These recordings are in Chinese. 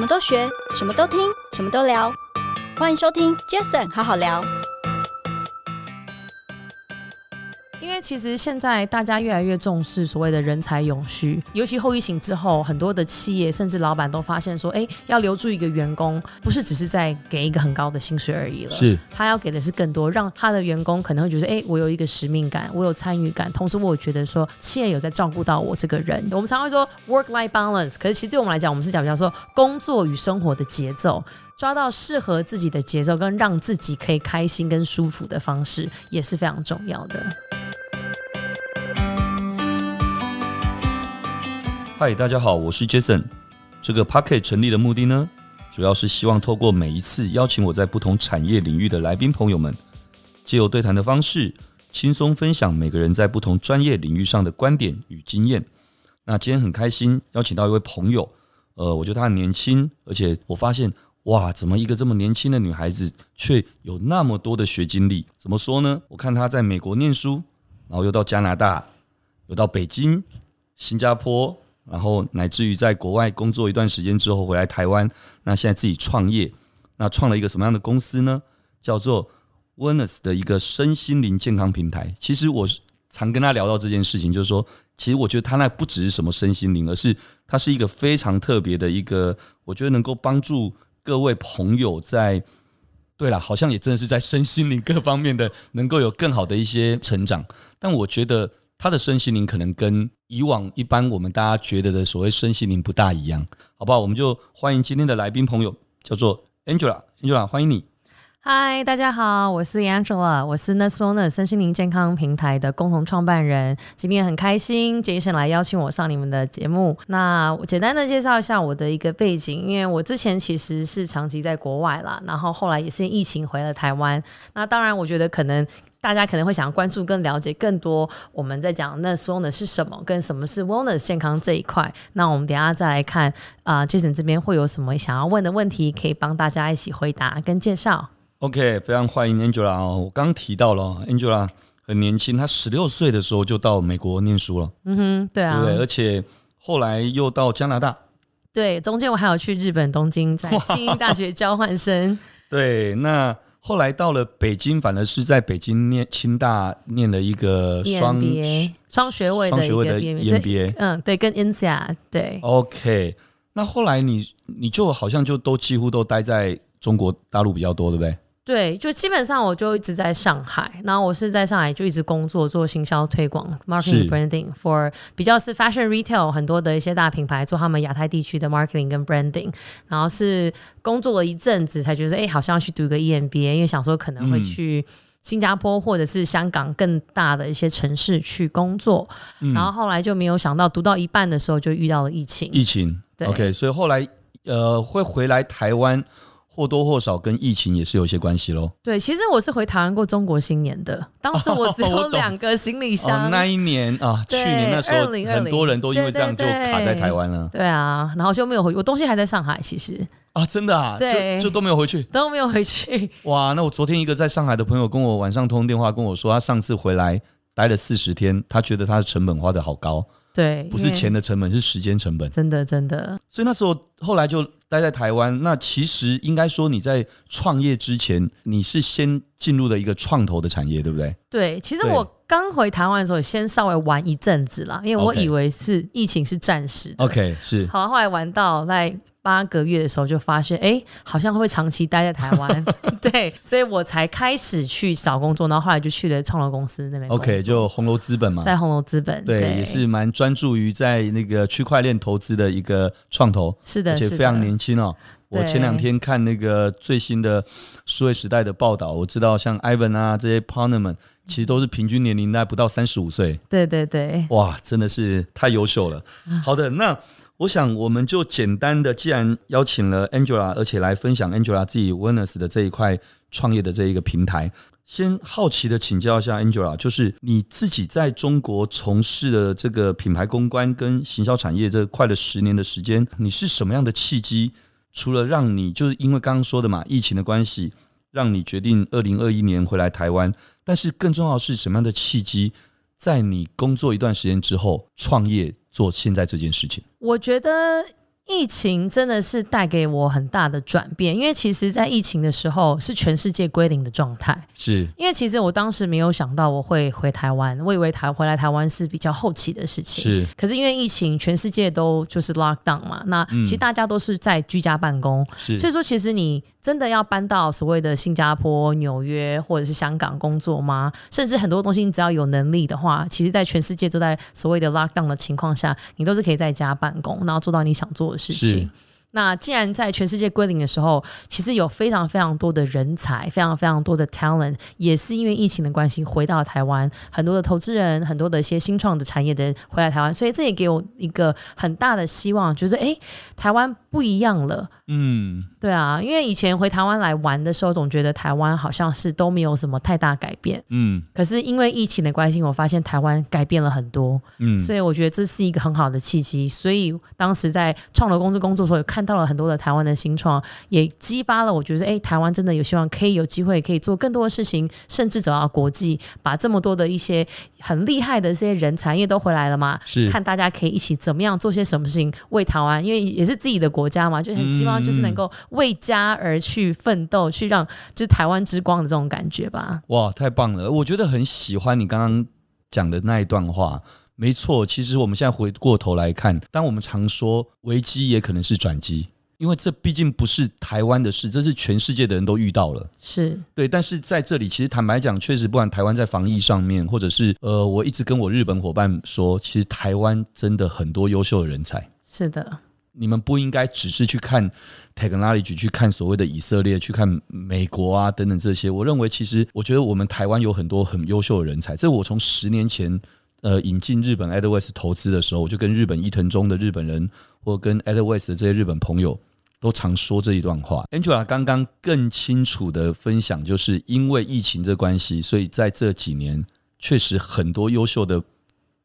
什么都学，什么都听，什么都聊。欢迎收听 Jason 好好聊。因为其实现在大家越来越重视所谓的人才永续，尤其后疫情之后，很多的企业甚至老板都发现说，哎，要留住一个员工，不是只是在给一个很高的薪水而已了，是他要给的是更多，让他的员工可能会觉得，哎，我有一个使命感，我有参与感，同时我觉得说企业有在照顾到我这个人。我们常会说 work-life balance，可是其实对我们来讲，我们是讲比方说工作与生活的节奏，抓到适合自己的节奏，跟让自己可以开心跟舒服的方式，也是非常重要的。嗨，大家好，我是 Jason。这个 Podcast 成立的目的呢，主要是希望透过每一次邀请我在不同产业领域的来宾朋友们，借由对谈的方式，轻松分享每个人在不同专业领域上的观点与经验。那今天很开心邀请到一位朋友，呃，我觉得她很年轻，而且我发现，哇，怎么一个这么年轻的女孩子，却有那么多的学经历？怎么说呢？我看她在美国念书，然后又到加拿大，又到北京、新加坡。然后乃至于在国外工作一段时间之后回来台湾，那现在自己创业，那创了一个什么样的公司呢？叫做 Wellness 的一个身心灵健康平台。其实我常跟他聊到这件事情，就是说，其实我觉得他那不只是什么身心灵，而是他是一个非常特别的一个，我觉得能够帮助各位朋友在，对了，好像也真的是在身心灵各方面的能够有更好的一些成长。但我觉得。他的身心灵可能跟以往一般我们大家觉得的所谓身心灵不大一样，好不好？我们就欢迎今天的来宾朋友，叫做 Angela。Angela，欢迎你。嗨，大家好，我是 Angela，我是 Nurse Wellness 身心灵健康平台的共同创办人。今天很开心，Jason 来邀请我上你们的节目。那我简单的介绍一下我的一个背景，因为我之前其实是长期在国外啦，然后后来也是疫情回了台湾。那当然，我觉得可能。大家可能会想要关注、跟了解更多我们在讲 Nurse Wellness 是什么，跟什么是 Wellness 健康这一块。那我们等一下再来看啊、呃、Jason 这边会有什么想要问的问题，可以帮大家一起回答跟介绍。OK，非常欢迎 Angela 哦。我刚提到了 Angela 很年轻，她十六岁的时候就到美国念书了。嗯哼，对啊，对，而且后来又到加拿大。对，中间我还有去日本东京，在 庆应大学交换生。对，那。后来到了北京，反而是在北京念清大念了一个双双学位的一个 MBA。嗯，对，跟 INSEAD 对。OK，那后来你你就好像就都几乎都待在中国大陆比较多，对不对？对，就基本上我就一直在上海，然后我是在上海就一直工作做行销推广，marketing branding for 比较是 fashion retail 很多的一些大品牌做他们亚太地区的 marketing 跟 branding，然后是工作了一阵子才觉得哎，好像要去读个 EMBA，因为想说可能会去新加坡或者是香港更大的一些城市去工作，嗯、然后后来就没有想到读到一半的时候就遇到了疫情，疫情。对，OK，所以后来呃会回来台湾。或多或少跟疫情也是有些关系喽。对，其实我是回台湾过中国新年的，当时我只有两个行李箱。哦哦、那一年啊，去年那时候很多人都因为这样就卡在台湾了。对啊，然后就没有回，我东西还在上海，其实啊，真的啊，对，就，就都没有回去，都没有回去。哇，那我昨天一个在上海的朋友跟我晚上通电话跟我说，他上次回来待了四十天，他觉得他的成本花得好高。对，不是钱的成本，是时间成本。真的，真的。所以那时候后来就待在台湾。那其实应该说你在创业之前，你是先进入了一个创投的产业，对不对？对，其实我刚回台湾的时候，先稍微玩一阵子啦，因为我以为是疫情是暂时的。OK，是。好，后来玩到在。八个月的时候就发现，哎，好像会长期待在台湾，对，所以我才开始去找工作，然后后来就去了创投公司那边。OK，就红楼资本嘛，在红楼资本，对，对也是蛮专注于在那个区块链投资的一个创投，是的，而且非常年轻哦。我前两天看那个最新的数位时代的报道，我知道像 Ivan 啊这些 partner 们，其实都是平均年龄在不到三十五岁。对对对，哇，真的是太优秀了。好的，那。我想，我们就简单的，既然邀请了 Angela，而且来分享 Angela 自己 Wellness 的这一块创业的这一个平台，先好奇的请教一下 Angela，就是你自己在中国从事的这个品牌公关跟行销产业这快了十年的时间，你是什么样的契机？除了让你就是因为刚刚说的嘛，疫情的关系，让你决定二零二一年回来台湾，但是更重要的是什么样的契机，在你工作一段时间之后创业？做现在这件事情，我觉得疫情真的是带给我很大的转变，因为其实，在疫情的时候是全世界归零的状态。是，因为其实我当时没有想到我会回台湾，我以为台回来台湾是比较后期的事情。是，可是因为疫情，全世界都就是 lock down 嘛，那其实大家都是在居家办公，是，所以说其实你真的要搬到所谓的新加坡、纽约或者是香港工作吗？甚至很多东西，你只要有能力的话，其实，在全世界都在所谓的 lock down 的情况下，你都是可以在家办公，然后做到你想做的事情。那既然在全世界归零的时候，其实有非常非常多的人才，非常非常多的 talent，也是因为疫情的关系回到台湾，很多的投资人，很多的一些新创的产业的人回来台湾，所以这也给我一个很大的希望，就是诶，台湾不一样了。嗯，对啊，因为以前回台湾来玩的时候，总觉得台湾好像是都没有什么太大改变。嗯，可是因为疫情的关系，我发现台湾改变了很多。嗯，所以我觉得这是一个很好的契机。所以当时在创投公司工作的时候，也看。看到了很多的台湾的新创，也激发了我觉得，哎，台湾真的有希望可以有机会可以做更多的事情，甚至走到国际，把这么多的一些很厉害的这些人才，因为都回来了嘛，是看大家可以一起怎么样做些什么事情为台湾，因为也是自己的国家嘛，就很希望就是能够为家而去奋斗，去让就是台湾之光的这种感觉吧。哇，太棒了！我觉得很喜欢你刚刚讲的那一段话。没错，其实我们现在回过头来看，当我们常说危机也可能是转机，因为这毕竟不是台湾的事，这是全世界的人都遇到了。是对，但是在这里，其实坦白讲，确实不管台湾在防疫上面，或者是呃，我一直跟我日本伙伴说，其实台湾真的很多优秀的人才。是的，你们不应该只是去看 technology，去看所谓的以色列，去看美国啊等等这些。我认为，其实我觉得我们台湾有很多很优秀的人才。这我从十年前。呃，引进日本 Edwest 投资的时候，我就跟日本伊藤忠的日本人，或跟 Edwest 的这些日本朋友，都常说这一段话。Angela 刚刚更清楚的分享，就是因为疫情这关系，所以在这几年，确实很多优秀的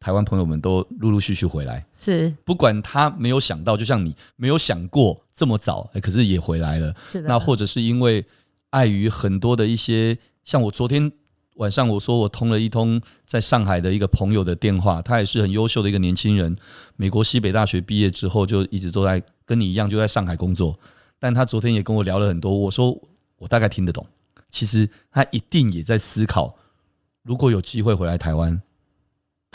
台湾朋友们都陆陆续续回来。是，不管他没有想到，就像你没有想过这么早，可是也回来了。是的。那或者是因为碍于很多的一些，像我昨天。晚上我说我通了一通在上海的一个朋友的电话，他也是很优秀的一个年轻人，美国西北大学毕业之后就一直都在跟你一样就在上海工作，但他昨天也跟我聊了很多，我说我大概听得懂，其实他一定也在思考，如果有机会回来台湾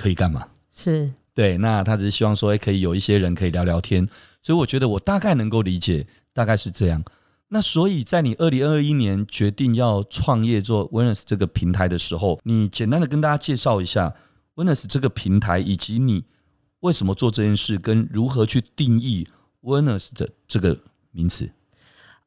可以干嘛？是对，那他只是希望说，哎，可以有一些人可以聊聊天，所以我觉得我大概能够理解，大概是这样。那所以，在你二零二一年决定要创业做 Wellness 这个平台的时候，你简单的跟大家介绍一下 Wellness 这个平台，以及你为什么做这件事，跟如何去定义 Wellness 的这个名词。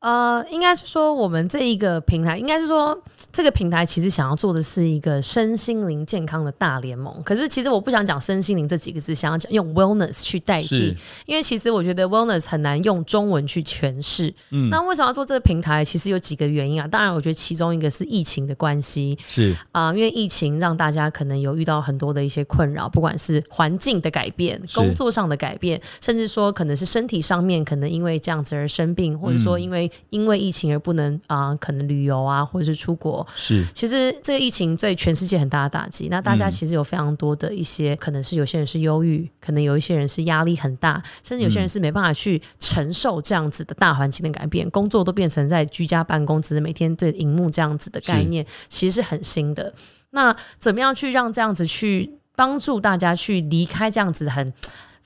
呃，应该是说我们这一个平台，应该是说这个平台其实想要做的是一个身心灵健康的大联盟。可是其实我不想讲身心灵这几个字，想要讲用 wellness 去代替，因为其实我觉得 wellness 很难用中文去诠释。嗯，那为什么要做这个平台？其实有几个原因啊。当然，我觉得其中一个是疫情的关系，是啊，呃，因为疫情让大家可能有遇到很多的一些困扰，不管是环境的改变、工作上的改变，甚至说可能是身体上面可能因为这样子而生病，或者说因为因为疫情而不能啊、呃，可能旅游啊，或者是出国。是，其实这个疫情对全世界很大的打击。那大家其实有非常多的一些，嗯、可能是有些人是忧郁，可能有一些人是压力很大，甚至有些人是没办法去承受这样子的大环境的改变，工作都变成在居家办公，只是每天对荧幕这样子的概念，其实是很新的。那怎么样去让这样子去帮助大家去离开这样子很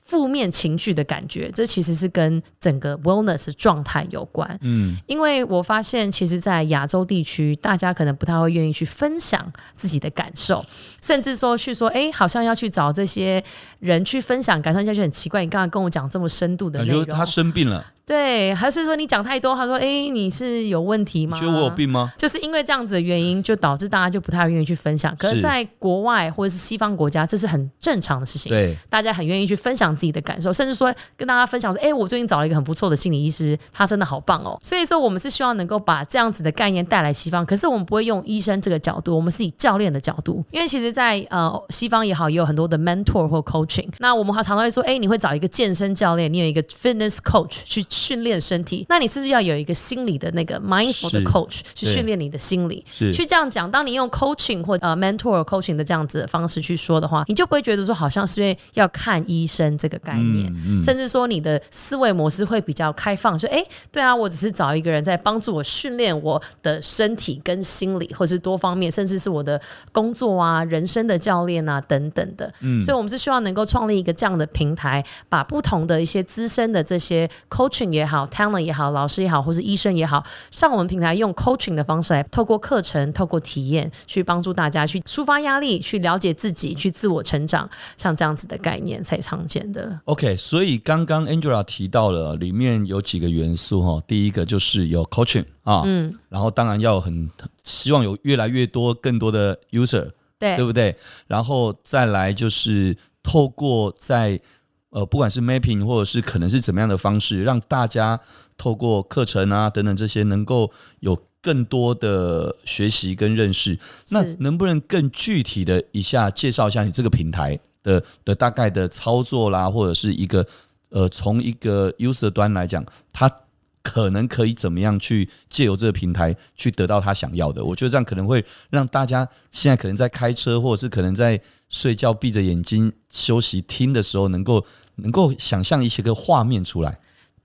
负面情绪的感觉，这其实是跟整个 wellness 状态有关。嗯，因为我发现，其实，在亚洲地区，大家可能不太会愿意去分享自己的感受，甚至说去说，哎，好像要去找这些人去分享感受，下就很奇怪。你刚刚跟我讲这么深度的内容，他生病了。对，还是说你讲太多？他说：“哎，你是有问题吗？”觉得我有病吗？就是因为这样子的原因，就导致大家就不太愿意去分享。可是在国外或者是西方国家，这是很正常的事情。对，大家很愿意去分享自己的感受，甚至说跟大家分享说：“哎，我最近找了一个很不错的心理医师，他真的好棒哦。”所以说，我们是希望能够把这样子的概念带来西方。可是我们不会用医生这个角度，我们是以教练的角度。因为其实在，在呃西方也好，也有很多的 mentor 或 coaching。那我们还常常会说：“哎，你会找一个健身教练，你有一个 fitness coach 去。”训练身体，那你是不是要有一个心理的那个 mindful 的 coach 去训练你的心理？是。去这样讲，当你用 coaching 或呃 mentor coaching 的这样子的方式去说的话，你就不会觉得说好像是因为要看医生这个概念，嗯嗯、甚至说你的思维模式会比较开放，说哎，对啊，我只是找一个人在帮助我训练我的身体跟心理，或是多方面，甚至是我的工作啊、人生的教练啊等等的。嗯，所以我们是希望能够创立一个这样的平台，把不同的一些资深的这些 coaching 也好、talent 也好、老师也好，或是医生也好，上我们平台用 coaching 的方式来，透过课程、透过体验，去帮助大家去抒发压力、去了解自己、去自我成长，像这样子的概念才常见的。OK，所以刚刚 Angela 提到了里面有几个元素哈，第一个就是有 coaching 啊，嗯，然后当然要很希望有越来越多更多的 user，对，对不对？然后再来就是透过在呃，不管是 mapping 或者是可能是怎么样的方式，让大家透过课程啊等等这些，能够有更多的学习跟认识。那能不能更具体的一下介绍一下你这个平台的的大概的操作啦，或者是一个呃，从一个 user 端来讲，它可能可以怎么样去借由这个平台去得到他想要的？我觉得这样可能会让大家现在可能在开车，或者是可能在睡觉闭着眼睛休息听的时候，能够能够想象一些个画面出来。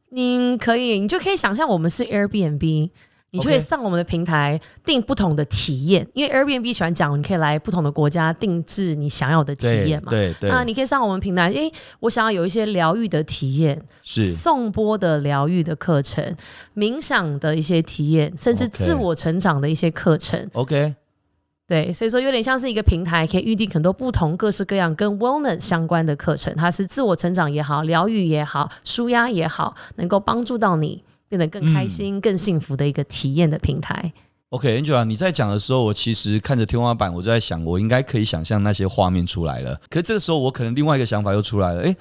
你可以，你就可以想象我们是 Airbnb。你就可以上我们的平台订不同的体验，因为 Airbnb 喜欢讲，你可以来不同的国家定制你想要的体验嘛。对对。那你可以上我们平台，诶，我想要有一些疗愈的体验，是颂钵的疗愈的课程，冥想的一些体验，甚至自我成长的一些课程。OK。对，所以说有点像是一个平台，可以预定很多不同各式各样跟 wellness 相关的课程，它是自我成长也好，疗愈也好，舒压也好，能够帮助到你。变得更开心、嗯、更幸福的一个体验的平台。OK，Angela，你在讲的时候，我其实看着天花板，我就在想，我应该可以想象那些画面出来了。可是这个时候，我可能另外一个想法又出来了。诶，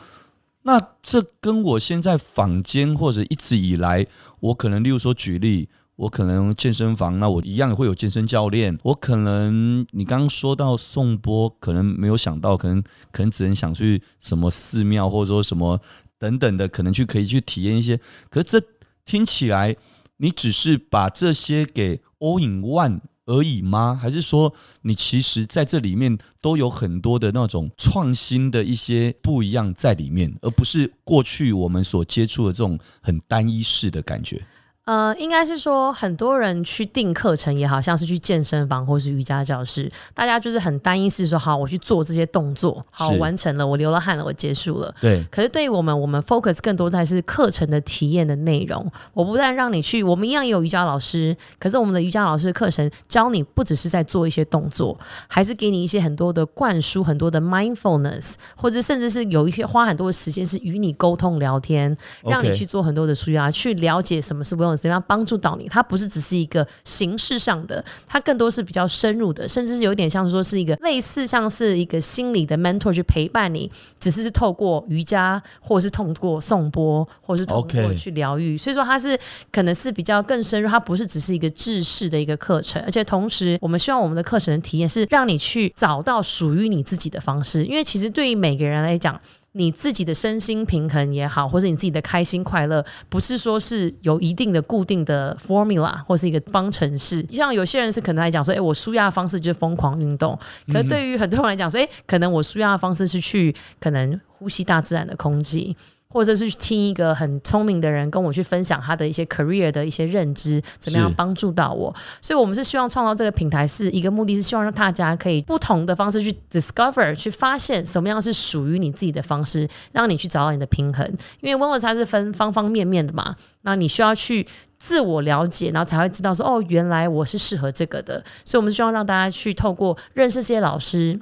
那这跟我现在坊间或者一直以来，我可能例如说举例，我可能健身房，那我一样会有健身教练。我可能你刚刚说到颂钵，可能没有想到，可能可能只能想去什么寺庙，或者说什么等等的，可能去可以去体验一些。可是这听起来，你只是把这些给 all in one 而已吗？还是说，你其实在这里面都有很多的那种创新的一些不一样在里面，而不是过去我们所接触的这种很单一式的感觉？呃，应该是说很多人去订课程也好，像是去健身房或是瑜伽教室，大家就是很单一，是说好，我去做这些动作，好，完成了，我流了汗了，我结束了。对。可是对于我们，我们 focus 更多在是课程的体验的内容。我不但让你去，我们一样也有瑜伽老师，可是我们的瑜伽老师的课程教你不只是在做一些动作，还是给你一些很多的灌输，很多的 mindfulness，或者甚至是有一些花很多的时间是与你沟通聊天，让你去做很多的舒压，去了解什么是怎样帮助到你？它不是只是一个形式上的，它更多是比较深入的，甚至是有点像说是一个类似像是一个心理的 mentor 去陪伴你，只是是透过瑜伽，或者是透过颂钵，或者是透过去疗愈。所以说它是可能是比较更深入，它不是只是一个制式的一个课程，而且同时我们希望我们的课程的体验是让你去找到属于你自己的方式，因为其实对于每个人来讲。你自己的身心平衡也好，或者你自己的开心快乐，不是说是有一定的固定的 formula 或是一个方程式。像有些人是可能来讲说，哎，我舒压的方式就是疯狂运动。可是对于很多人来讲说，哎，可能我舒压的方式是去可能呼吸大自然的空气。或者是听一个很聪明的人跟我去分享他的一些 career 的一些认知，怎么样帮助到我？所以，我们是希望创造这个平台，是一个目的是希望让大家可以不同的方式去 discover，去发现什么样是属于你自己的方式，让你去找到你的平衡。因为 wellness 它是分方方面面的嘛，那你需要去自我了解，然后才会知道说，哦，原来我是适合这个的。所以，我们希望让大家去透过认识这些老师。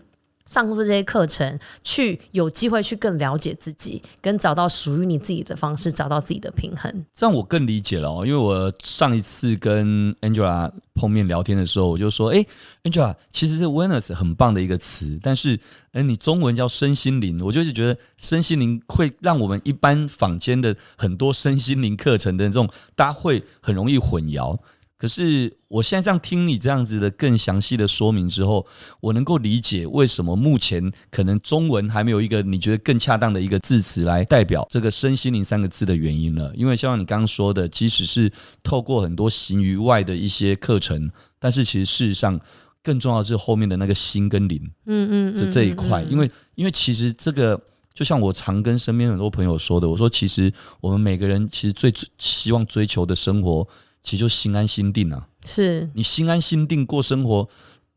上过这些课程，去有机会去更了解自己，跟找到属于你自己的方式，找到自己的平衡。这样我更理解了哦，因为我上一次跟 Angela 碰面聊天的时候，我就说：“哎，Angela，其实是 wellness 很棒的一个词，但是，哎，你中文叫身心灵，我就是觉得身心灵会让我们一般坊间的很多身心灵课程的这种，大家会很容易混淆。可是我现在这样听你这样子的更详细的说明之后，我能够理解为什么目前可能中文还没有一个你觉得更恰当的一个字词来代表这个身心灵三个字的原因了。因为像你刚刚说的，即使是透过很多行于外的一些课程，但是其实事实上更重要的是后面的那个心跟灵，嗯嗯，这这一块，因为因为其实这个就像我常跟身边很多朋友说的，我说其实我们每个人其实最希望追求的生活。其实就心安心定啊，是你心安心定过生活，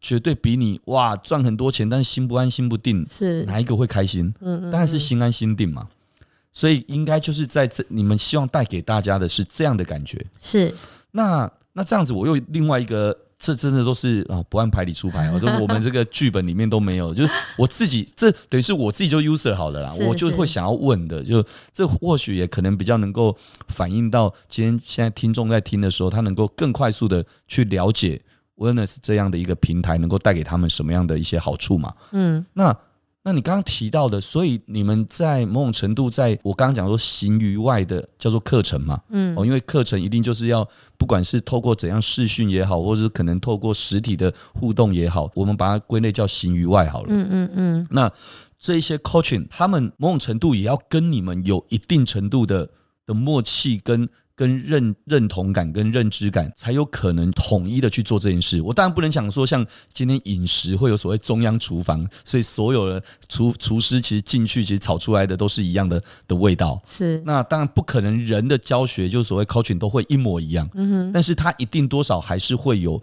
绝对比你哇赚很多钱，但是心不安心不定，是哪一个会开心？嗯，嗯，嗯，当然是心安心定嘛。所以应该就是在这，你们希望带给大家的是这样的感觉。是那那这样子，我又另外一个。这真的都是啊，不按牌理出牌，我说我们这个剧本里面都没有，就是我自己，这等于是我自己就 user 好了啦，我就会想要问的，就这或许也可能比较能够反映到今天现在听众在听的时候，他能够更快速的去了解 Wellness 这样的一个平台能够带给他们什么样的一些好处嘛？嗯，那。那你刚刚提到的，所以你们在某种程度，在我刚刚讲说形于外的叫做课程嘛，嗯，哦，因为课程一定就是要不管是透过怎样视讯也好，或者是可能透过实体的互动也好，我们把它归类叫行于外好了，嗯嗯嗯。那这一些 coaching，他们某种程度也要跟你们有一定程度的的默契跟。跟认认同感跟认知感，才有可能统一的去做这件事。我当然不能想说，像今天饮食会有所谓中央厨房，所以所有的厨厨师其实进去，其实炒出来的都是一样的的味道。是，那当然不可能人的教学就所谓 coaching 都会一模一样。嗯哼，但是它一定多少还是会有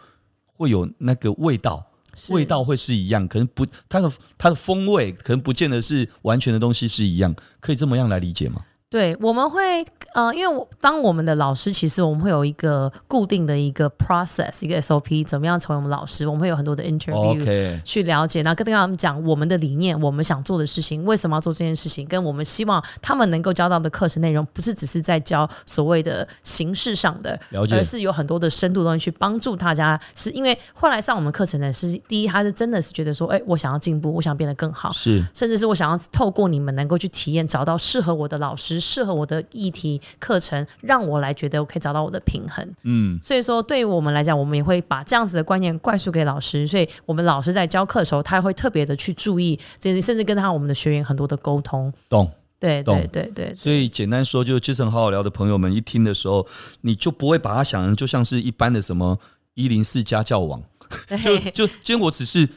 会有那个味道，味道会是一样，可能不它的它的风味可能不见得是完全的东西是一样，可以这么样来理解吗？对，我们会呃，因为我当我们的老师，其实我们会有一个固定的一个 process，一个 SOP，怎么样成为我们老师？我们会有很多的 interview 去了解，然后跟他们讲我们的理念，我们想做的事情，为什么要做这件事情，跟我们希望他们能够教到的课程内容，不是只是在教所谓的形式上的，了解，而是有很多的深度东西去帮助大家。是因为后来上我们课程的是第一，他是真的是觉得说，哎，我想要进步，我想变得更好，是，甚至是我想要透过你们能够去体验，找到适合我的老师。适合我的议题课程，让我来觉得我可以找到我的平衡。嗯，所以说对于我们来讲，我们也会把这样子的观念灌输给老师。所以我们老师在教课的时候，他会特别的去注意这些，甚至跟他我们的学员很多的沟通。懂？对对对对，对。所以简单说，就 Jason 好好聊的朋友们一听的时候，你就不会把它想成就像是一般的什么一零四家教网，就 就今天我只是。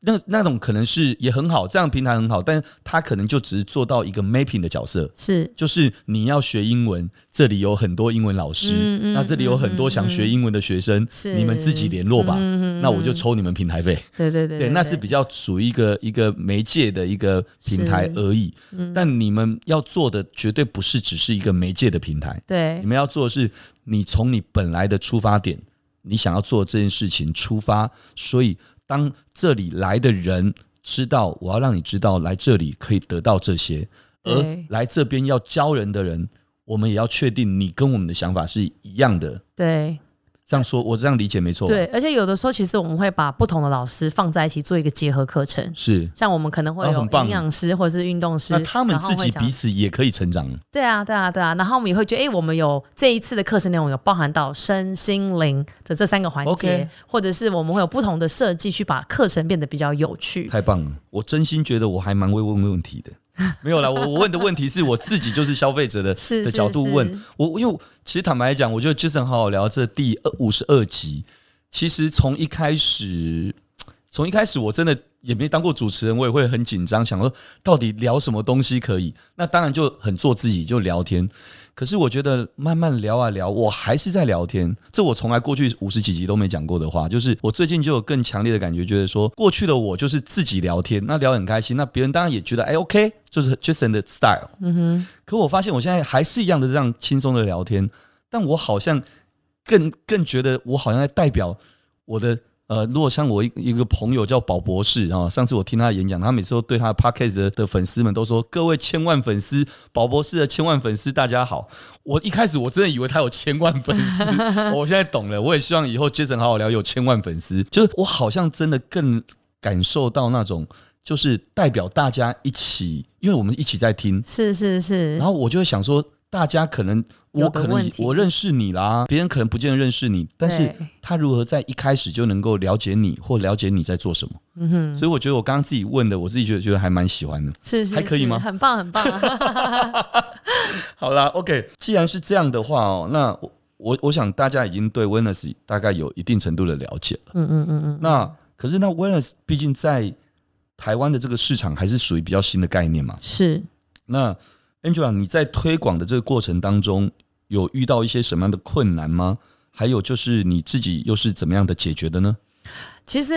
那那种可能是也很好，这样平台很好，但是他可能就只是做到一个 mapping 的角色，是，就是你要学英文，这里有很多英文老师，嗯嗯、那这里有很多想学英文的学生，是、嗯，你们自己联络吧，嗯、那我就抽你们平台费，对对对，对，对，那是比较属于一个一个媒介的一个平台而已，嗯、但你们要做的绝对不是只是一个媒介的平台，对，你们要做的是你从你本来的出发点，你想要做这件事情出发，所以。当这里来的人知道，我要让你知道，来这里可以得到这些，而来这边要教人的人，我们也要确定你跟我们的想法是一样的。对。这样说，我这样理解没错。对，而且有的时候，其实我们会把不同的老师放在一起做一个结合课程。是，像我们可能会有营养师或者是运动师，那他们自己彼此也可以成长。对啊，对啊，对啊。然后我们也会觉得，哎，我们有这一次的课程内容有包含到身心灵的这三个环节.或者是我们会有不同的设计去把课程变得比较有趣。太棒了！我真心觉得我还蛮会问问题的。没有啦，我我问的问题是我自己就是消费者的的角度问我，因为其实坦白来讲，我觉得 Jason 好好聊这第二五十二集，其实从一开始，从一开始我真的也没当过主持人，我也会很紧张，想说到底聊什么东西可以，那当然就很做自己，就聊天。可是我觉得慢慢聊啊聊，我还是在聊天。这我从来过去五十几集都没讲过的话，就是我最近就有更强烈的感觉，觉得说过去的我就是自己聊天，那聊很开心，那别人当然也觉得哎 OK，就是 Jason 的 style。嗯哼。可我发现我现在还是一样的这样轻松的聊天，但我好像更更觉得我好像在代表我的。呃，如果像我一一个朋友叫宝博士啊，上次我听他的演讲，他每次都对他的 podcast 的，的粉丝们都说：“各位千万粉丝，宝博士的千万粉丝，大家好。”我一开始我真的以为他有千万粉丝，我现在懂了。我也希望以后 Jason 好好聊有千万粉丝，就是我好像真的更感受到那种，就是代表大家一起，因为我们一起在听，是是是。然后我就会想说，大家可能我可能我认识你啦，别人可能不见得认识你，但是他如何在一开始就能够了解你或了解你在做什么？嗯哼，所以我觉得我刚刚自己问的，我自己觉得觉得还蛮喜欢的，是是，是还可以吗？很棒很棒。好啦，OK，既然是这样的话哦，那我我我想大家已经对 Wellness 大概有一定程度的了解了。嗯嗯嗯嗯。那可是那 Wellness 毕竟在台湾的这个市场还是属于比较新的概念嘛？是。那 Angela，你在推广的这个过程当中，有遇到一些什么样的困难吗？还有就是你自己又是怎么样的解决的呢？其实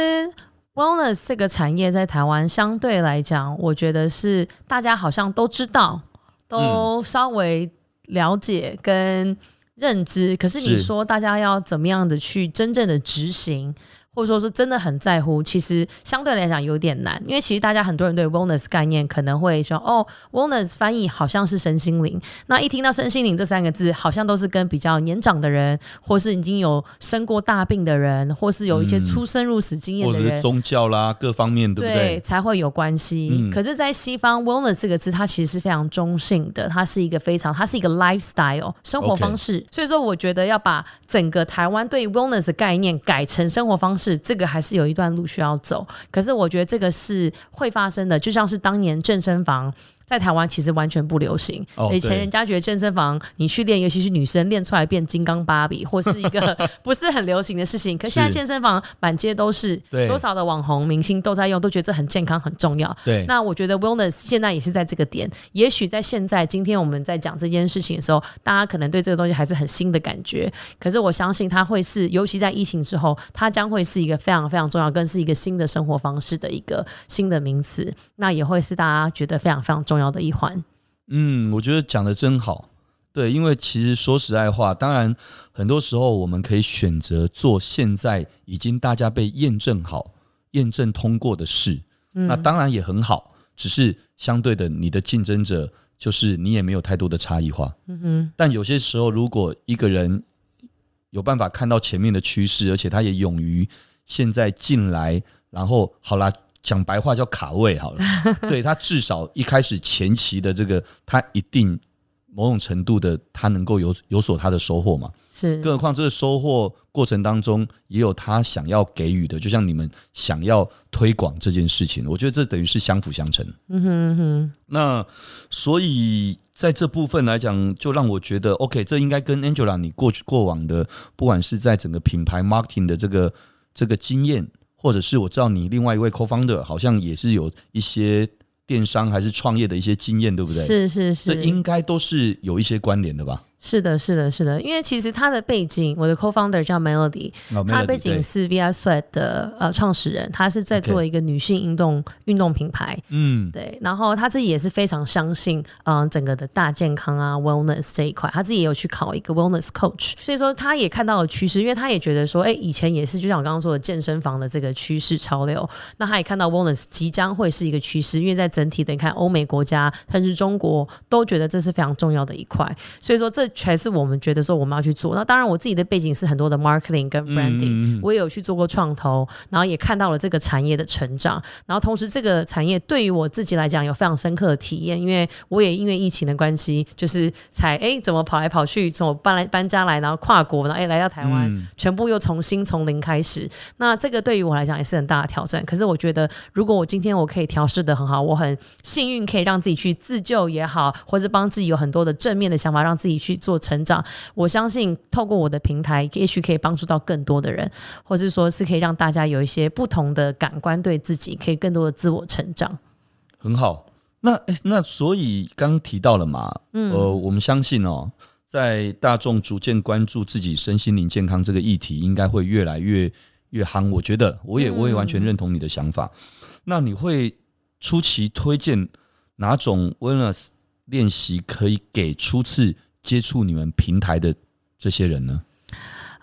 Wellness 这个产业在台湾相对来讲，我觉得是大家好像都知道，都稍微了解跟认知。嗯、可是你说大家要怎么样的去真正的执行？或者说是真的很在乎，其实相对来讲有点难，因为其实大家很多人对 wellness 概念可能会说，哦，wellness 翻译好像是身心灵，那一听到身心灵这三个字，好像都是跟比较年长的人，或是已经有生过大病的人，或是有一些出生入死经验的人，或者是宗教啦各方面，对不对？对，才会有关系。嗯、可是，在西方 wellness 这个字，它其实是非常中性的，它是一个非常，它是一个 lifestyle 生活方式。所以说，我觉得要把整个台湾对 wellness 的概念改成生活方式。是这个还是有一段路需要走，可是我觉得这个是会发生的，就像是当年健身房。在台湾其实完全不流行。哦、以前人家觉得健身房你去练，尤其是女生练出来变金刚芭比，或是一个 不是很流行的事情。可现在健身房满街都是，多少的网红明星都在用，都觉得这很健康很重要。对，那我觉得 Wellness 现在也是在这个点。也许在现在今天我们在讲这件事情的时候，大家可能对这个东西还是很新的感觉。可是我相信它会是，尤其在疫情之后，它将会是一个非常非常重要，更是一个新的生活方式的一个新的名词。那也会是大家觉得非常非常重要。重要的一环，嗯，我觉得讲的真好，对，因为其实说实在话，当然很多时候我们可以选择做现在已经大家被验证好、验证通过的事，嗯、那当然也很好，只是相对的，你的竞争者就是你也没有太多的差异化，嗯哼。但有些时候，如果一个人有办法看到前面的趋势，而且他也勇于现在进来，然后好啦。讲白话叫卡位好了，对，他至少一开始前期的这个，他一定某种程度的他能够有有所他的收获嘛。是，更何况这个收获过程当中也有他想要给予的，就像你们想要推广这件事情，我觉得这等于是相辅相成。嗯哼嗯哼。那所以在这部分来讲，就让我觉得 OK，这应该跟 Angela 你过去过往的，不管是在整个品牌 marketing 的这个这个经验。或者是我知道你另外一位 co-founder 好像也是有一些电商还是创业的一些经验，对不对？是是是，这应该都是有一些关联的吧。是的，是的，是的，因为其实他的背景，我的 co-founder 叫 Melody，他、oh, 背景是 VR Sweat 的呃创始人，他是在做一个女性运动运动品牌，嗯，对，然后他自己也是非常相信嗯、呃、整个的大健康啊 wellness 这一块，他自己也有去考一个 wellness coach，所以说他也看到了趋势，因为他也觉得说，哎，以前也是就像我刚刚说的健身房的这个趋势潮流，那他也看到 wellness 即将会是一个趋势，因为在整体的你看欧美国家，甚至中国都觉得这是非常重要的一块，所以说这。全是我们觉得说我们要去做。那当然，我自己的背景是很多的 marketing 跟 branding，我也有去做过创投，然后也看到了这个产业的成长。然后同时，这个产业对于我自己来讲有非常深刻的体验，因为我也因为疫情的关系，就是才哎怎么跑来跑去，从我搬来搬家来，然后跨国，然后哎来到台湾，全部又重新从零开始。那这个对于我来讲也是很大的挑战。可是我觉得，如果我今天我可以调试的很好，我很幸运可以让自己去自救也好，或是帮自己有很多的正面的想法，让自己去。做成长，我相信透过我的平台，也许可以帮助到更多的人，或是说是可以让大家有一些不同的感官，对自己可以更多的自我成长。很好，那那所以刚刚提到了嘛，嗯，呃，我们相信哦，在大众逐渐关注自己身心灵健康这个议题，应该会越来越越夯。我觉得，我也我也完全认同你的想法。嗯，那你会初期推荐哪种 wellness 练习可以给初次接触你们平台的这些人呢？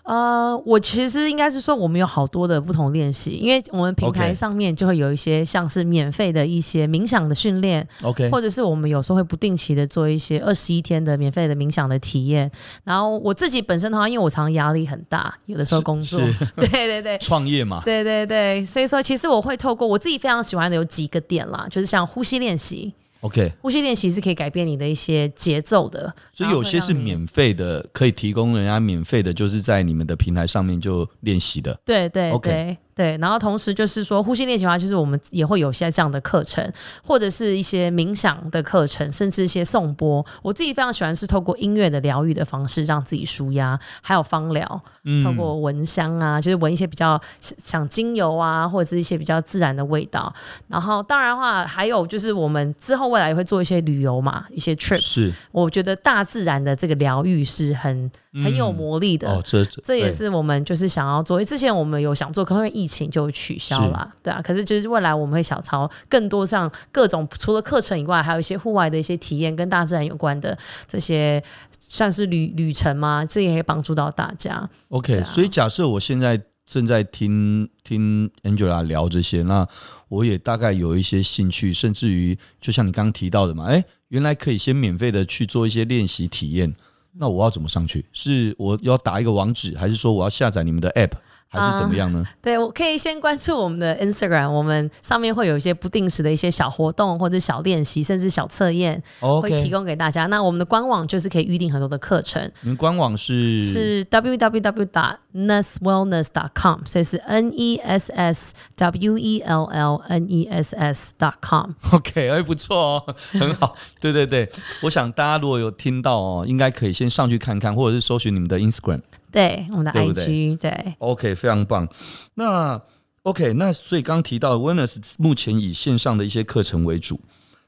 呃，我其实应该是说，我们有好多的不同练习，因为我们平台上面就会有一些像是免费的一些冥想的训练，OK，或者是我们有时候会不定期的做一些二十一天的免费的冥想的体验。然后我自己本身的话，因为我常常压力很大，有的时候工作，对对对，创业嘛，对对对，所以说其实我会透过我自己非常喜欢的有几个点啦，就是像呼吸练习。OK，呼吸练习是可以改变你的一些节奏的，所以有些是免费的，可以提供人家免费的，就是在你们的平台上面就练习的。对对对。OK 对，然后同时就是说，呼吸练习的话，就是我们也会有些这样的课程，或者是一些冥想的课程，甚至一些颂钵。我自己非常喜欢是透过音乐的疗愈的方式，让自己舒压，还有芳疗，嗯、透过闻香啊，就是闻一些比较像精油啊，或者是一些比较自然的味道。然后当然的话，还有就是我们之后未来也会做一些旅游嘛，一些 trips。是，我觉得大自然的这个疗愈是很很有魔力的。嗯、哦，这这，也是我们就是想要做。因为之前我们有想做，可能因为疫情就取消了，对啊。可是就是未来我们会想朝更多像各种除了课程以外，还有一些户外的一些体验，跟大自然有关的这些，像是旅旅程嘛，这也可以帮助到大家。OK，、啊、所以假设我现在正在听听 Angela 聊这些，那我也大概有一些兴趣，甚至于就像你刚刚提到的嘛，哎，原来可以先免费的去做一些练习体验，那我要怎么上去？是我要打一个网址，还是说我要下载你们的 App？还是怎么样呢？嗯、对，我可以先关注我们的 Instagram，我们上面会有一些不定时的一些小活动或者小练习，甚至小测验，Okay. 会提供给大家。那我们的官网就是可以预定很多的课程。你们官网是是 www.nesswellness.com，所以是 N E S S W E L L N E S S dot com。OK，哎，不错哦，很好。对对对，我想大家如果有听到哦，应该可以先上去看看，或者是搜寻你们的 Instagram。对，我们的 IG 对，对，OK，非常棒。那 OK，那所以刚提到 Wellness 目前以线上的一些课程为主。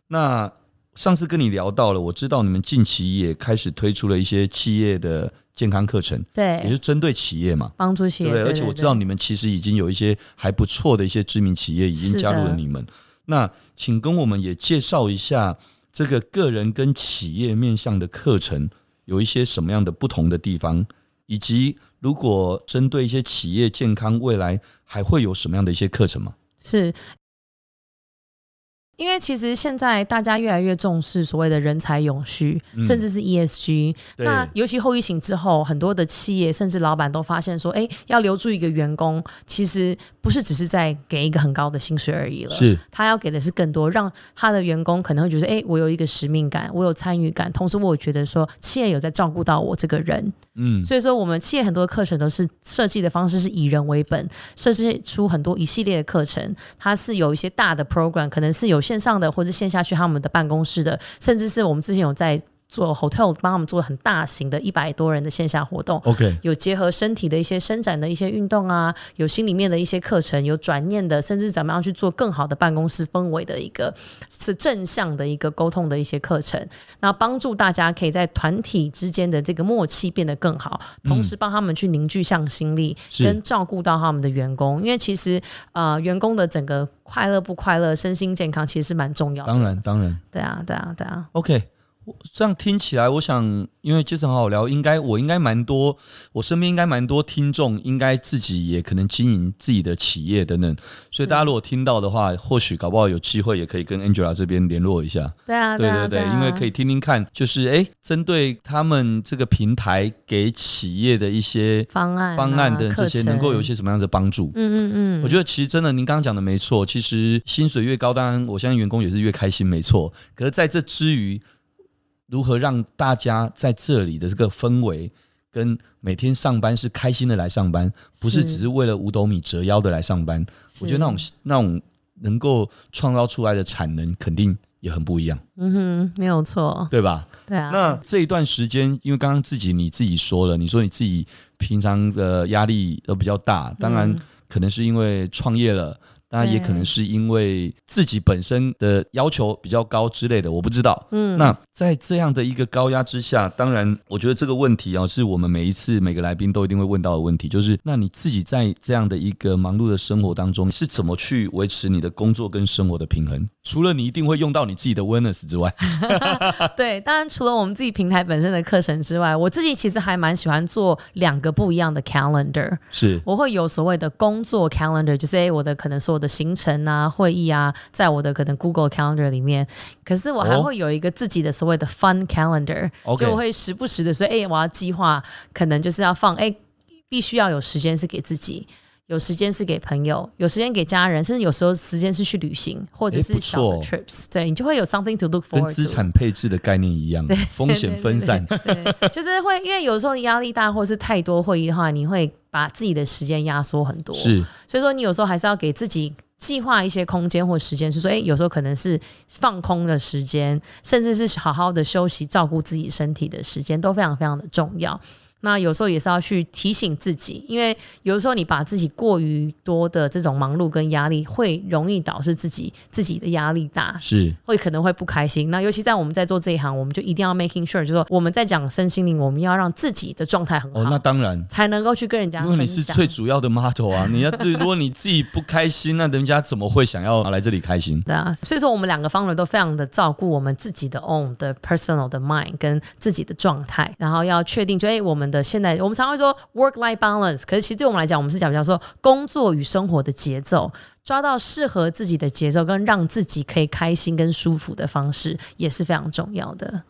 那上次跟你聊到了，我知道你们近期也开始推出了一些企业的健康课程，对，也是针对企业嘛，帮助企业。对，对，而且我知道你们其实已经有一些还不错的一些知名企业已经加入了你们。那请跟我们也介绍一下这个个人跟企业面向的课程有一些什么样的不同的地方。以及，如果针对一些企业健康，未来还会有什么样的一些课程吗？是。因为其实现在大家越来越重视所谓的人才永续，嗯、甚至是 ESG。那尤其后疫情之后，很多的企业甚至老板都发现说，哎，要留住一个员工，其实不是只是在给一个很高的薪水而已了。是，他要给的是更多，让他的员工可能会觉得，哎，我有一个使命感，我有参与感，同时我觉得说，企业有在照顾到我这个人。嗯，所以说我们企业很多课程都是设计的方式是以人为本，设计出很多一系列的课程，它是有一些大的 program，可能是有。线上的或者线下去他们的办公室的，甚至是我们之前有在做 hotel 帮他们做很大型的一百多人的线下活动。OK，有结合身体的一些伸展的一些运动啊，有心里面的一些课程，有转念的，甚至怎么样去做更好的办公室氛围的一个是正向的一个沟通的一些课程，那帮助大家可以在团体之间的这个默契变得更好，同时帮他们去凝聚向心力，嗯、跟照顾到他们的员工，因为其实呃员工的整个。快乐不快乐，身心健康其实是蛮重要的。当然，当然，对啊，对啊，对啊。OK，这样听起来，我想，因为 Jason 好好聊，应该我应该蛮多，我身边应该蛮多听众，应该自己也可能经营自己的企业等等。所以大家如果听到的话，或许搞不好有机会也可以跟 Angela 这边联络一下。对啊，对对对，因为可以听听看，就是哎，针对他们这个平台给企业的一些方案、方案的这些，能够有一些什么样的帮助？嗯嗯嗯。我觉得其实真的，您刚刚讲的没错。其实薪水越高，当然我相信员工也是越开心，没错。可是在这之余，如何让大家在这里的这个氛围，跟每天上班是开心的来上班，不是只是为了五斗米折腰的来上班。我觉得那种那种能够创造出来的产能，肯定也很不一样。嗯哼，没有错，对吧？对啊。那这一段时间，因为刚刚自己你自己说了，你说你自己平常的压力都比较大，当然可能是因为创业了。当然也可能是因为自己本身的要求比较高之类的，我不知道。嗯，那在这样的一个高压之下，当然我觉得这个问题啊，是我们每一次每个来宾都一定会问到的问题，就是那你自己在这样的一个忙碌的生活当中，是怎么去维持你的工作跟生活的平衡？除了你一定会用到你自己的 Wellness 之外，对，当然除了我们自己平台本身的课程之外，我自己其实还蛮喜欢做两个不一样的 calendar。是，我会有所谓的工作 calendar，就是哎，我的可能说。的行程啊，会议啊，在我的可能 Google Calendar 里面，可是我还会有一个自己的所谓的 Fun Calendar，、哦、就我会时不时的说，哎、欸，我要计划，可能就是要放，哎、欸，必须要有时间是给自己。有时间是给朋友，有时间给家人，甚至有时候时间是去旅行，或者是小的 trips，对你就会有 something to look forward。跟资产配置的概念一样，风险分散。就是会因为有时候压力大，或是太多会议的话，你会把自己的时间压缩很多。是，所以说你有时候还是要给自己计划一些空间或时间，是说，哎，有时候可能是放空的时间，甚至是好好的休息、照顾自己身体的时间，都非常非常的重要。那有时候也是要去提醒自己，因为有的时候你把自己过于多的这种忙碌跟压力，会容易导致自己自己的压力大，是会可能会不开心。那尤其在我们在做这一行，我们就一定要 making sure，就是说我们在讲身心灵，我们要让自己的状态很好。哦，那当然才能够去跟人家分享。因为你是最主要的 model 啊，你要对，如果你自己不开心，那人家怎么会想要来这里开心？对啊，所以说我们两个方人都非常的照顾我们自己的 own 的 personal 的 mind 跟自己的状态，然后要确定，就哎，我们的现在我们常。会说 work-life balance，可是其实对我们来讲，我们是讲比较说工作与生活的节奏，抓到适合自己的节奏，跟让自己可以开心跟舒服的方式，也是非常重要的。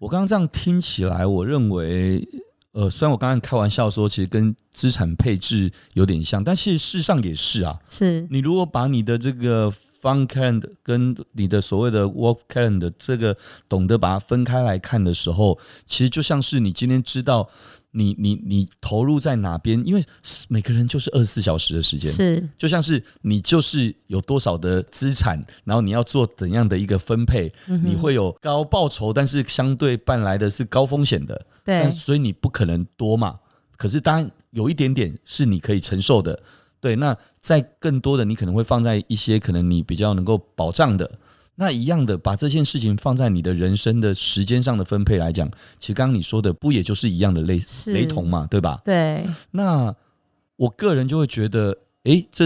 我刚刚这样听起来，我认为，呃，虽然我刚刚开玩笑说，其实跟资产配置有点像，但是事实上也是啊。是你如果把你的这个 fun calendar 跟你的所谓的 work calendar 这个懂得把它分开来看的时候，其实就像是你今天知道。你你你投入在哪边？因为每个人就是二十四小时的时间，是就像是你就是有多少的资产，然后你要做怎样的一个分配，嗯、你会有高报酬，但是相对伴来的是高风险的，对，所以你不可能多嘛。可是当然有一点点是你可以承受的，对。那在更多的，你可能会放在一些可能你比较能够保障的。那一样的，把这件事情放在你的人生的时间上的分配来讲，其实刚刚你说的不也就是一样的类似雷同嘛，对吧？对。那我个人就会觉得，诶，这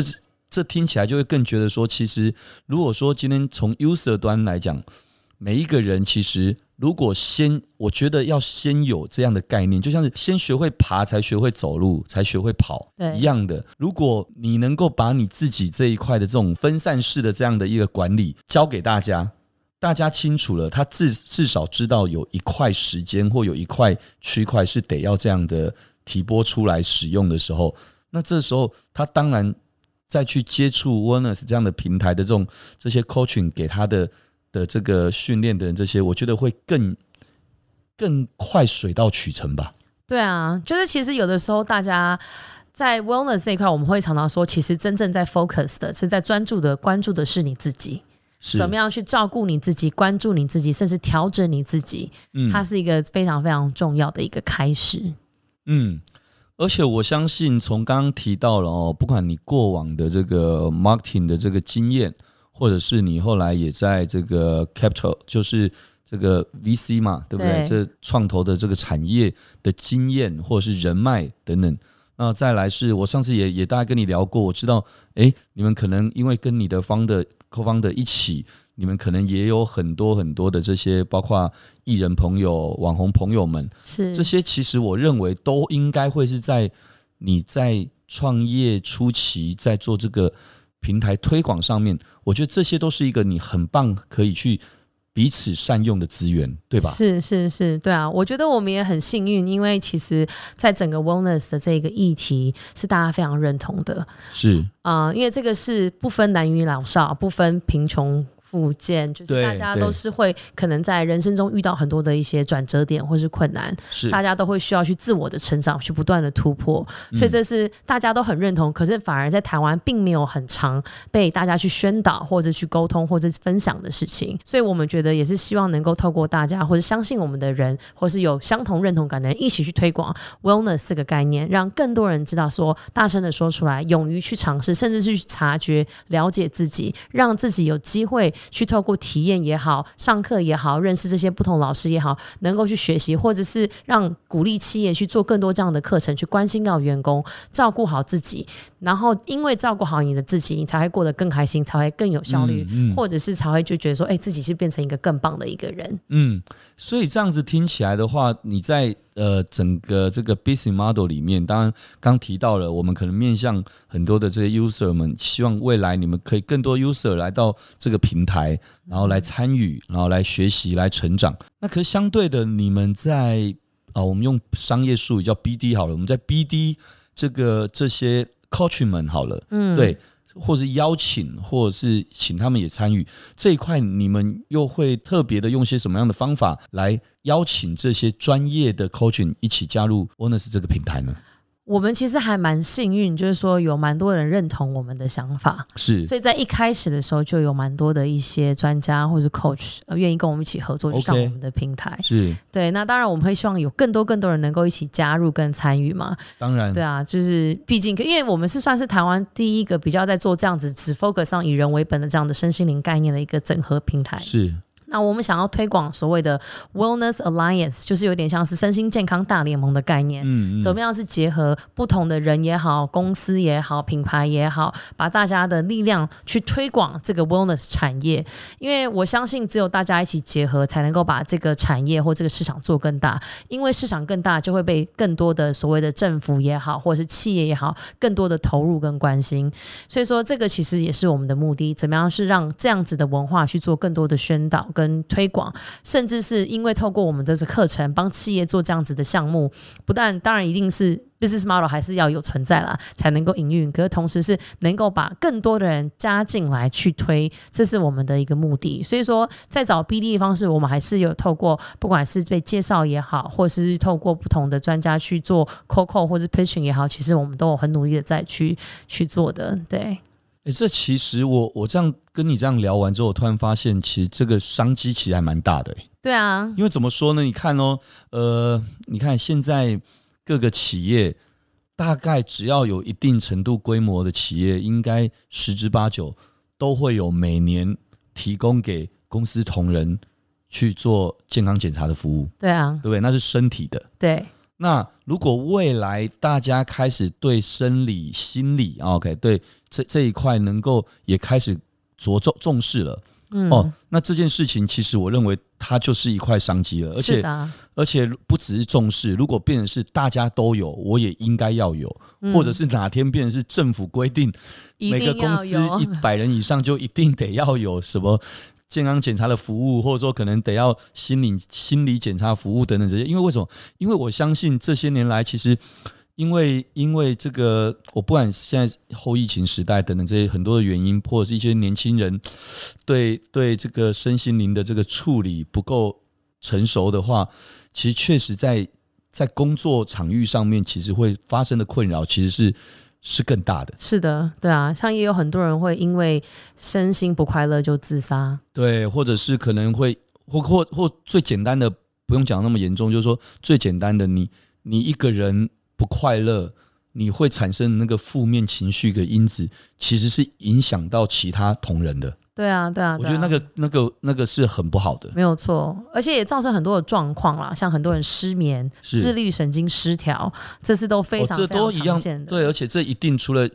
这听起来就会更觉得说，其实如果说今天从 user 端来讲，每一个人其实。如果先，我觉得要先有这样的概念，就像是先学会爬，才学会走路，才学会跑，一样的。如果你能够把你自己这一块的这种分散式的这样的一个管理交给大家，大家清楚了，他至至少知道有一块时间或有一块区块是得要这样的提拨出来使用的时候，那这时候他当然再去接触 Wellness 这样的平台的这种这些 coaching 给他的。的这个训练的人，这些我觉得会更更快水到渠成吧。对啊，就是其实有的时候大家在 wellness 这一块，我们会常常说，其实真正在 focus 的是在专注的关注的是你自己，是怎么样去照顾你自己，关注你自己，甚至调整你自己。嗯，它是一个非常非常重要的一个开始。嗯，而且我相信，从刚刚提到了哦，不管你过往的这个 marketing 的这个经验。或者是你后来也在这个 capital，就是这个 VC 嘛，对不对？对。这创投的这个产业的经验，或者是人脉等等。那再来是我上次也也大概跟你聊过，我知道，哎，你们可能因为跟你的 founder co-founder 一起，你们可能也有很多很多的这些，包括艺人朋友、网红朋友们，是这些，其实我认为都应该会是在你在创业初期在做这个。平台推广上面，我觉得这些都是一个你很棒可以去彼此善用的资源，对吧？是是是，对啊，我觉得我们也很幸运，因为其实在整个 wellness 的这个议题是大家非常认同的，是啊、呃，因为这个是不分男女老少，不分贫穷。附件就是大家都是会可能在人生中遇到很多的一些转折点或是困难，是大家都会需要去自我的成长，去不断的突破，所以这是大家都很认同。可是反而在台湾并没有很常被大家去宣导或者去沟通或者分享的事情，所以我们觉得也是希望能够透过大家或者相信我们的人，或是有相同认同感的人一起去推广 wellness 这个概念，让更多人知道说，大声的说出来，勇于去尝试，甚至是去察觉、了解自己，让自己有机会。去透过体验也好，上课也好，认识这些不同老师也好，能够去学习，或者是让鼓励企业去做更多这样的课程，去关心到员工，照顾好自己，然后因为照顾好你的自己，你才会过得更开心，才会更有效率，嗯嗯、或者是才会就觉得说，哎，自己是变成一个更棒的一个人。嗯，所以这样子听起来的话，你在。呃，整个这个 business model 里面，当然刚提到了，我们可能面向很多的这些 user 们，希望未来你们可以更多 user 来到这个平台，然后来参与，然后来学习，来成长。那可是相对的，你们在啊、呃，我们用商业术语叫 BD 好了，我们在 BD 这个这些 coach 们好了，嗯，对，或是邀请，或者是请他们也参与这一块，你们又会特别的用些什么样的方法来邀请这些专业的 coaching 一起加入 o n e s 这个平台呢？我们其实还蛮幸运，就是说有蛮多人认同我们的想法，是，所以在一开始的时候就有蛮多的一些专家或者 coach 愿意跟我们一起合作，去上我们的平台。Okay, 是，对。那当然我们会希望有更多更多人能够一起加入跟参与嘛。当然，对啊，就是毕竟因为我们是算是台湾第一个比较在做这样子只 focus 上以人为本的这样的身心灵概念的一个整合平台。是。那我们想要推广所谓的 Wellness Alliance，就是有点像是身心健康大联盟的概念。嗯，嗯，怎么样是结合不同的人也好，公司也好，品牌也好，把大家的力量去推广这个 Wellness 产业。因为我相信，只有大家一起结合，才能够把这个产业或这个市场做更大。因为市场更大，就会被更多的所谓的政府也好，或者是企业也好，更多的投入跟关心。所以说，这个其实也是我们的目的。怎么样是让这样子的文化去做更多的宣导？跟推广，甚至是因为透过我们的课程，帮企业做这样子的项目，不但当然一定是 business model 还是要有存在啦，才能够营运。可是同时是能够把更多的人加进来去推，这是我们的一个目的。所以说，在找 BD 的方式，我们还是有透过不管是被介绍也好，或是透过不同的专家去做 COCO 或是 pitching 也好，其实我们都有很努力的在去去做的，对。哎，这其实我我这样跟你这样聊完之后，我突然发现，其实这个商机其实还蛮大的。对啊，因为怎么说呢？你看哦，呃，你看现在各个企业，大概只要有一定程度规模的企业，应该十之八九都会有每年提供给公司同仁去做健康检查的服务。对啊，对不对？那是身体的。对。那如果未来大家开始对生理、心理，OK，对这这一块能够也开始着重重视了，嗯，哦，那这件事情其实我认为它就是一块商机了，而且而且不只是重视，如果变成是大家都有，我也应该要有，或者是哪天变成是政府规定，每个公司一百人以上就一定得要有什么。健康检查的服务，或者说可能得要心理心理检查服务等等这些，因为为什么？因为我相信这些年来，其实因为因为这个，我不管现在后疫情时代等等这些很多的原因，或者是一些年轻人 对对这个身心灵的这个处理不够成熟的话，其实确实在在工作场域上面，其实会发生的困扰，其实是。是更大的，是的，对啊，像也有很多人会因为身心不快乐就自杀，对，或者是可能会或或或最简单的，不用讲那么严重，就是说最简单的你，你你一个人不快乐，你会产生那个负面情绪的因子，其实是影响到其他同仁的。对啊，对啊，我觉得那个、那个、那个是很不好的，没有错，而且也造成很多的状况啦，像很多人失眠、自律神经失调，这是都非常、哦、这都一样，对，而且这一定除了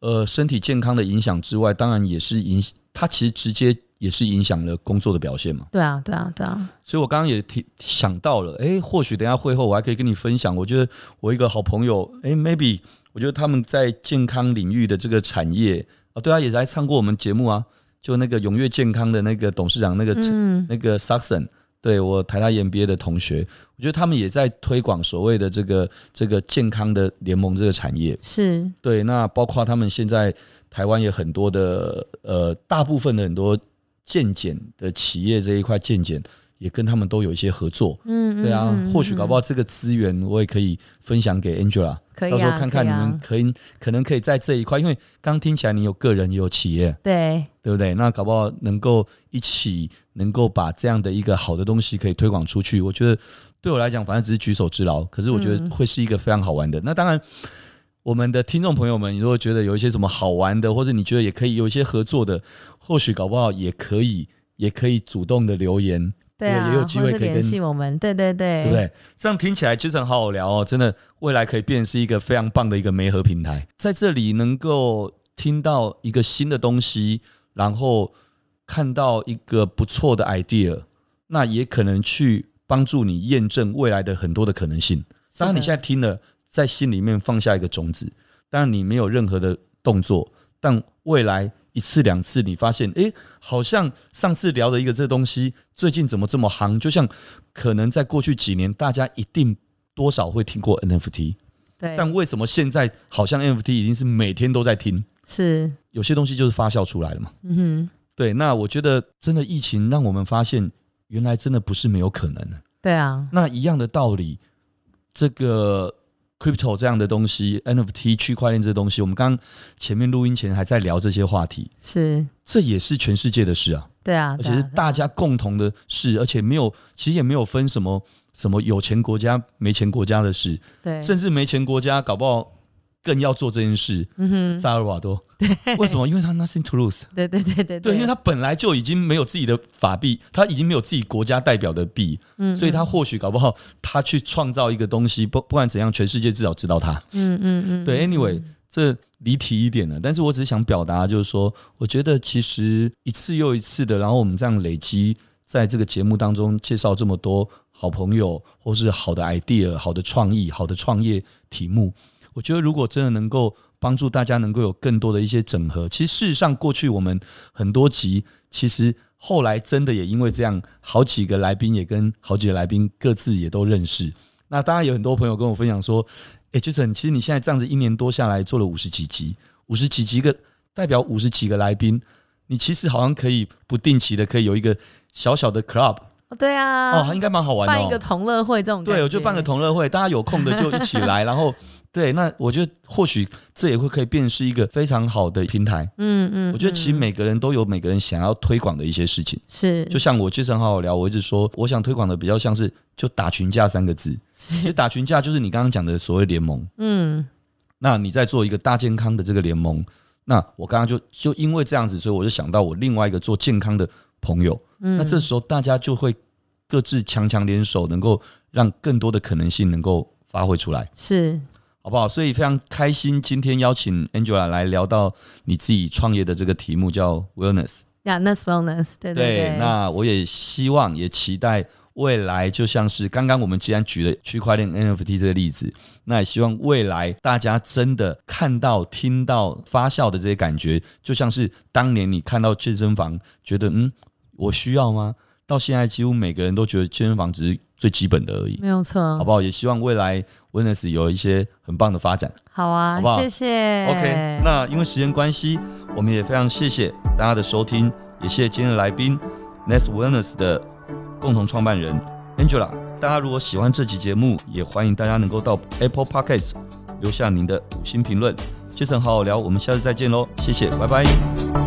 呃身体健康的影响之外，当然也是影，它其实直接也是影响了工作的表现嘛。对啊，对啊，对啊。所以我刚刚也提想到了，哎，或许等一下会后我还可以跟你分享，我觉得我一个好朋友，哎，maybe 我觉得他们在健康领域的这个产业啊，对啊，也来唱过我们节目啊。就那个永跃健康的那个董事长，那个、嗯、那个 Saxon，对我台大 EMBA 的同学，我觉得他们也在推广所谓的这个这个健康的联盟这个产业。是。对，那包括他们现在台湾有很多的呃，大部分的很多健检的企业这一块健检。也跟他们都有一些合作，嗯，对啊，嗯嗯、或许搞不好这个资源我也可以分享给 Angela，可以、啊、到时候看看你们可以、啊、可能可以在这一块，因为刚听起来你有个人也有企业，对，对不对？那搞不好能够一起能够把这样的一个好的东西可以推广出去，我觉得对我来讲反正只是举手之劳，可是我觉得会是一个非常好玩的。嗯、那当然，我们的听众朋友们，如果觉得有一些什么好玩的，或者你觉得也可以有一些合作的，或许搞不好也可以也可以主动的留言。对啊，也有机会可以联系我们，对对对，对不对？这样听起来其实很好好聊哦，真的，未来可以变成是一个非常棒的一个媒合平台，在这里能够听到一个新的东西，然后看到一个不错的 idea，那也可能去帮助你验证未来的很多的可能性。当然，你现在听了，在心里面放下一个种子，当然你没有任何的动作，但未来。一次两次，你发现，哎，好像上次聊的一个这东西，最近怎么这么夯？就像可能在过去几年，大家一定多少会听过 NFT，对。但为什么现在好像 NFT 已经是每天都在听？是有些东西就是发酵出来了嘛。嗯哼。对，那我觉得真的疫情让我们发现，原来真的不是没有可能的。对啊。那一样的道理，这个。Crypto 这样的东西，NFT 区块链这东西，我们刚前面录音前还在聊这些话题，是，这也是全世界的事啊，对啊，而且是大家共同的事，而且没有，其实也没有分什么什么有钱国家没钱国家的事，对，甚至没钱国家搞不好。更要做这件事，嗯哼，萨尔瓦多，对，为什么？因为他 nothing to lose，对对对对对，对，因为他本来就已经没有自己的法币，他已经没有自己国家代表的币，嗯，所以他或许搞不好他去创造一个东西，不不管怎样，全世界至少知道他，嗯嗯嗯，对，anyway，这离题一点了，但是我只是想表达，就是说，我觉得其实一次又一次的，然后我们这样累积，在这个节目当中介绍这么多好朋友，或是好的 idea、好的创意、好的创业题目。我觉得，如果真的能够帮助大家，能够有更多的一些整合，其实事实上，过去我们很多集，其实后来真的也因为这样，好几个来宾也跟好几个来宾各自也都认识。那当然有很多朋友跟我分享说，诶，Jason，其实你现在这样子一年多下来做了五十几集，五十几集个代表五十几个来宾，你其实好像可以不定期的可以有一个小小的 club。对啊，哦，应该蛮好玩的，办一个同乐会这种。对，我就办个同乐会，大家有空的就一起来，然后。对，那我觉得或许这也会可以变成是一个非常好的平台。嗯嗯，我觉得其实每个人都有每个人想要推广的一些事情。是，就像我其实很好好聊，我一直说我想推广的比较像是就打群架三个字。其实打群架就是你刚刚讲的所谓联盟。嗯，那你在做一个大健康的这个联盟，那我刚刚就就因为这样子，所以我就想到我另外一个做健康的朋友。嗯，那这时候大家就会各自强强联手，能够让更多的可能性能够发挥出来。是。好不好？所以非常开心，今天邀请 Angela 来聊到你自己创业的这个题目，叫 Wellness。Yeah，Ness Wellness。对对对。那我也希望，也期待未来，就像是刚刚我们既然举了区块链 NFT 这个例子，那也希望未来大家真的看到、听到发酵的这些感觉，就像是当年你看到健身房，觉得嗯，我需要吗？到现在几乎每个人都觉得健身房只是最基本的而已。没有错。好不好？也希望未来。Wellness 有一些很棒的发展，好啊，好好谢谢。OK，那因为时间关系，我们也非常谢谢大家的收听，也谢谢今天的来宾，Nest Wellness 的共同创办人 Angela。大家如果喜欢这期节目，也欢迎大家能够到 Apple Podcast 留下您的五星评论。Jason 好好聊，我们下次再见喽，谢谢，拜拜。